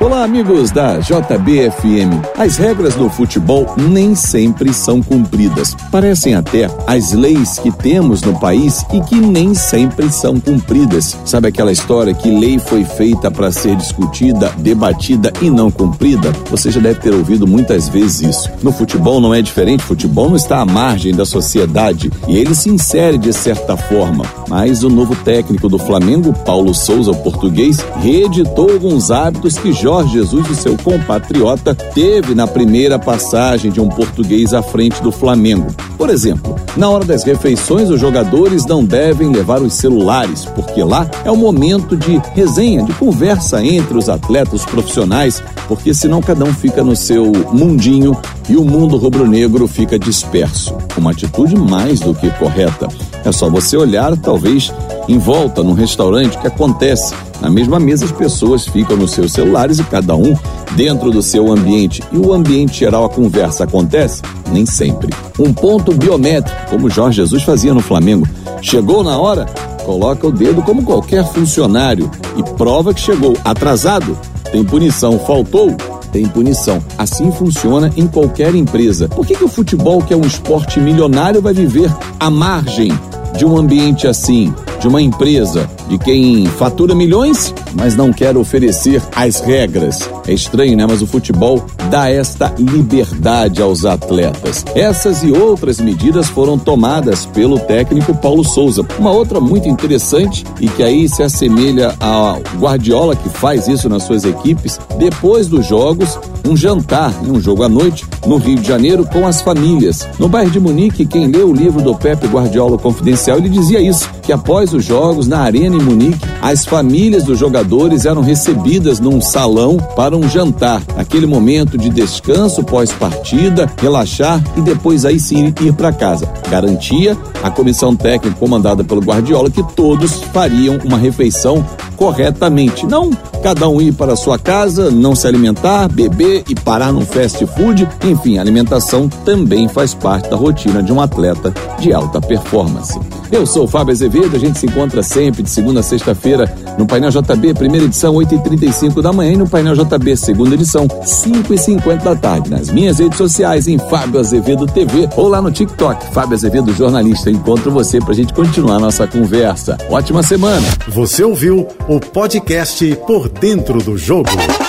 Olá, amigos da JBFM. As regras do futebol nem sempre são cumpridas. Parecem até as leis que temos no país e que nem sempre são cumpridas. Sabe aquela história que lei foi feita para ser discutida, debatida e não cumprida? Você já deve ter ouvido muitas vezes isso. No futebol não é diferente. Futebol não está à margem da sociedade e ele se insere de certa forma. Mas o novo técnico do Flamengo, Paulo Souza, o português, reeditou alguns hábitos que Jorge Jesus, o seu compatriota, teve na primeira passagem de um português à frente do Flamengo. Por exemplo, na hora das refeições, os jogadores não devem levar os celulares, porque lá é o momento de resenha, de conversa entre os atletas profissionais, porque senão cada um fica no seu mundinho e o mundo rubro-negro fica disperso. Uma atitude mais do que correta. É só você olhar, talvez, em volta num restaurante que acontece. Na mesma mesa, as pessoas ficam nos seus celulares e cada um dentro do seu ambiente. E o ambiente geral, a conversa acontece? Nem sempre. Um ponto biométrico, como Jorge Jesus fazia no Flamengo. Chegou na hora? Coloca o dedo como qualquer funcionário e prova que chegou atrasado. Tem punição. Faltou? tem punição. Assim funciona em qualquer empresa. Por que, que o futebol, que é um esporte milionário, vai viver à margem de um ambiente assim? de uma empresa de quem fatura milhões, mas não quer oferecer as regras. É estranho, né? Mas o futebol dá esta liberdade aos atletas. Essas e outras medidas foram tomadas pelo técnico Paulo Souza. Uma outra muito interessante e que aí se assemelha ao Guardiola que faz isso nas suas equipes, depois dos jogos, um jantar e um jogo à noite no Rio de Janeiro com as famílias. No bairro de Munique, quem leu o livro do Pepe Guardiola Confidencial, ele dizia isso, que após os jogos na Arena em Munique, as famílias dos jogadores eram recebidas num salão para um jantar, aquele momento de descanso pós-partida, relaxar e depois aí sim ir para casa. Garantia a comissão técnica comandada pelo Guardiola que todos fariam uma refeição corretamente. Não cada um ir para sua casa, não se alimentar, beber e parar num fast food. Enfim, a alimentação também faz parte da rotina de um atleta de alta performance. Eu sou o Fábio Azevedo, a gente se encontra sempre de segunda a sexta-feira no Painel JB, primeira edição, 8h35 da manhã, e no Painel JB, segunda edição, 5h50 da tarde. Nas minhas redes sociais, em Fábio Azevedo TV ou lá no TikTok, Fábio Azevedo Jornalista. Encontro você pra gente continuar nossa conversa. Ótima semana! Você ouviu o podcast Por Dentro do Jogo.